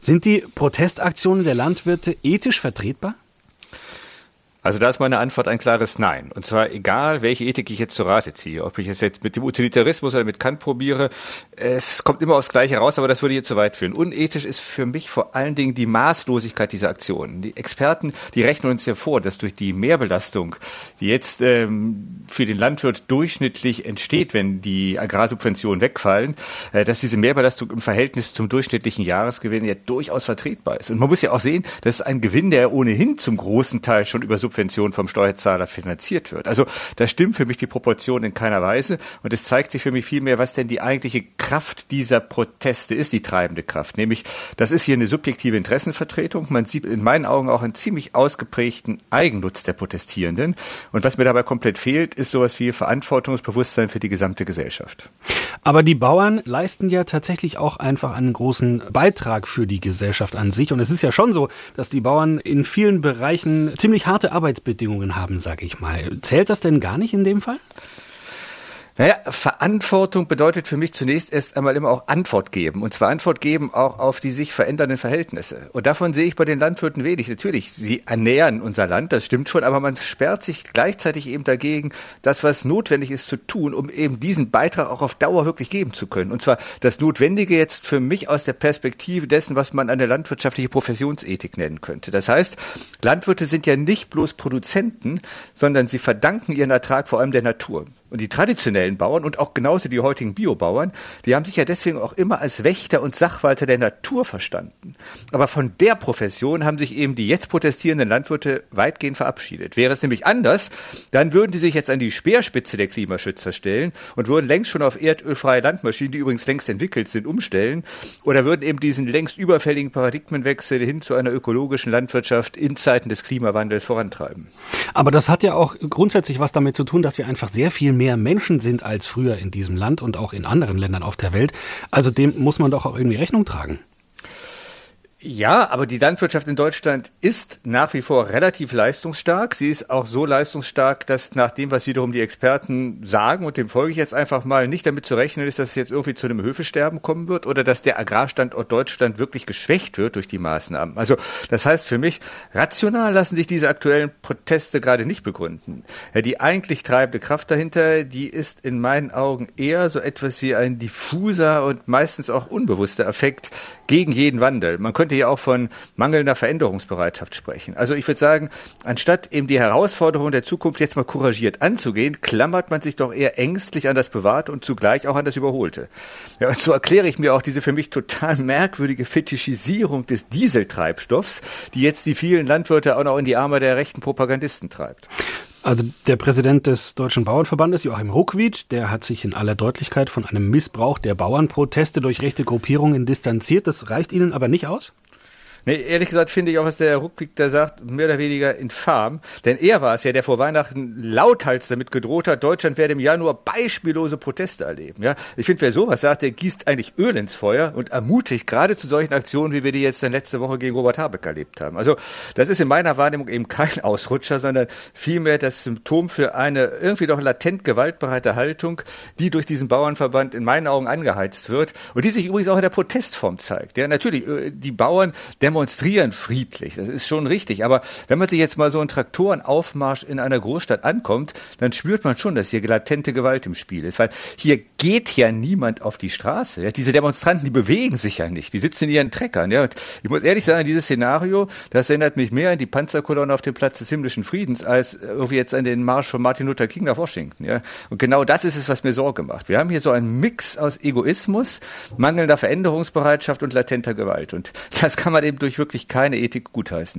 Sind die Protestaktionen der Landwirte ethisch vertretbar? Also da ist meine Antwort ein klares Nein. Und zwar egal, welche Ethik ich jetzt zur Rate ziehe, ob ich es jetzt mit dem Utilitarismus oder mit Kant probiere, es kommt immer aufs Gleiche raus, aber das würde hier zu weit führen. Unethisch ist für mich vor allen Dingen die Maßlosigkeit dieser Aktionen. Die Experten, die rechnen uns ja vor, dass durch die Mehrbelastung, die jetzt ähm, für den Landwirt durchschnittlich entsteht, wenn die Agrarsubventionen wegfallen, äh, dass diese Mehrbelastung im Verhältnis zum durchschnittlichen Jahresgewinn ja durchaus vertretbar ist. Und man muss ja auch sehen, das ist ein Gewinn, der ohnehin zum großen Teil schon über Subvention vom Steuerzahler finanziert wird. Also da stimmt für mich die Proportion in keiner Weise und es zeigt sich für mich vielmehr, was denn die eigentliche Kraft dieser Proteste ist, die treibende Kraft. Nämlich, das ist hier eine subjektive Interessenvertretung. Man sieht in meinen Augen auch einen ziemlich ausgeprägten Eigennutz der Protestierenden. Und was mir dabei komplett fehlt, ist sowas wie Verantwortungsbewusstsein für die gesamte Gesellschaft. Aber die Bauern leisten ja tatsächlich auch einfach einen großen Beitrag für die Gesellschaft an sich. Und es ist ja schon so, dass die Bauern in vielen Bereichen ziemlich harte Arbeitsbedingungen haben, sage ich mal. Zählt das denn gar nicht in dem Fall? Naja, Verantwortung bedeutet für mich zunächst erst einmal immer auch Antwort geben. Und zwar Antwort geben auch auf die sich verändernden Verhältnisse. Und davon sehe ich bei den Landwirten wenig. Natürlich, sie ernähren unser Land, das stimmt schon, aber man sperrt sich gleichzeitig eben dagegen, das, was notwendig ist zu tun, um eben diesen Beitrag auch auf Dauer wirklich geben zu können. Und zwar das Notwendige jetzt für mich aus der Perspektive dessen, was man eine landwirtschaftliche Professionsethik nennen könnte. Das heißt, Landwirte sind ja nicht bloß Produzenten, sondern sie verdanken ihren Ertrag vor allem der Natur. Und die traditionellen Bauern und auch genauso die heutigen Biobauern, die haben sich ja deswegen auch immer als Wächter und Sachwalter der Natur verstanden. Aber von der Profession haben sich eben die jetzt protestierenden Landwirte weitgehend verabschiedet. Wäre es nämlich anders, dann würden die sich jetzt an die Speerspitze der Klimaschützer stellen und würden längst schon auf erdölfreie Landmaschinen, die übrigens längst entwickelt sind, umstellen oder würden eben diesen längst überfälligen Paradigmenwechsel hin zu einer ökologischen Landwirtschaft in Zeiten des Klimawandels vorantreiben. Aber das hat ja auch grundsätzlich was damit zu tun, dass wir einfach sehr viel mehr Menschen sind als früher in diesem Land und auch in anderen Ländern auf der Welt. Also dem muss man doch auch irgendwie Rechnung tragen. Ja, aber die Landwirtschaft in Deutschland ist nach wie vor relativ leistungsstark. Sie ist auch so leistungsstark, dass nach dem, was wiederum die Experten sagen, und dem folge ich jetzt einfach mal, nicht damit zu rechnen ist, dass es jetzt irgendwie zu einem Höfesterben kommen wird oder dass der Agrarstandort Deutschland wirklich geschwächt wird durch die Maßnahmen. Also das heißt für mich, rational lassen sich diese aktuellen Proteste gerade nicht begründen. Ja, die eigentlich treibende Kraft dahinter, die ist in meinen Augen eher so etwas wie ein diffuser und meistens auch unbewusster Effekt gegen jeden Wandel. Man könnte könnte ja auch von mangelnder Veränderungsbereitschaft sprechen. Also ich würde sagen, anstatt eben die Herausforderungen der Zukunft jetzt mal couragiert anzugehen, klammert man sich doch eher ängstlich an das Bewahrte und zugleich auch an das Überholte. Ja, und so erkläre ich mir auch diese für mich total merkwürdige Fetischisierung des Dieseltreibstoffs, die jetzt die vielen Landwirte auch noch in die Arme der rechten Propagandisten treibt. Also der Präsident des Deutschen Bauernverbandes, Joachim Ruckwied, der hat sich in aller Deutlichkeit von einem Missbrauch der Bauernproteste durch rechte Gruppierungen distanziert. Das reicht Ihnen aber nicht aus? Nee, ehrlich gesagt finde ich auch, was der Ruckwick da sagt, mehr oder weniger infam. Denn er war es ja, der vor Weihnachten lauthals damit gedroht hat, Deutschland werde im Januar beispiellose Proteste erleben. Ja, ich finde, wer sowas sagt, der gießt eigentlich Öl ins Feuer und ermutigt gerade zu solchen Aktionen, wie wir die jetzt dann letzte Woche gegen Robert Habeck erlebt haben. Also, das ist in meiner Wahrnehmung eben kein Ausrutscher, sondern vielmehr das Symptom für eine irgendwie doch latent gewaltbereite Haltung, die durch diesen Bauernverband in meinen Augen angeheizt wird und die sich übrigens auch in der Protestform zeigt. Ja, natürlich, äh, die Bauern, der demonstrieren friedlich. Das ist schon richtig. Aber wenn man sich jetzt mal so einen Traktorenaufmarsch in einer Großstadt ankommt, dann spürt man schon, dass hier latente Gewalt im Spiel ist. Weil hier geht ja niemand auf die Straße. Ja, diese Demonstranten, die bewegen sich ja nicht. Die sitzen in ihren Treckern. Ja, und ich muss ehrlich sagen, dieses Szenario, das erinnert mich mehr an die Panzerkolonne auf dem Platz des himmlischen Friedens als irgendwie jetzt an den Marsch von Martin Luther King nach Washington. Ja, und genau das ist es, was mir Sorge macht. Wir haben hier so einen Mix aus Egoismus, mangelnder Veränderungsbereitschaft und latenter Gewalt. Und das kann man eben durch wirklich keine Ethik gutheißen.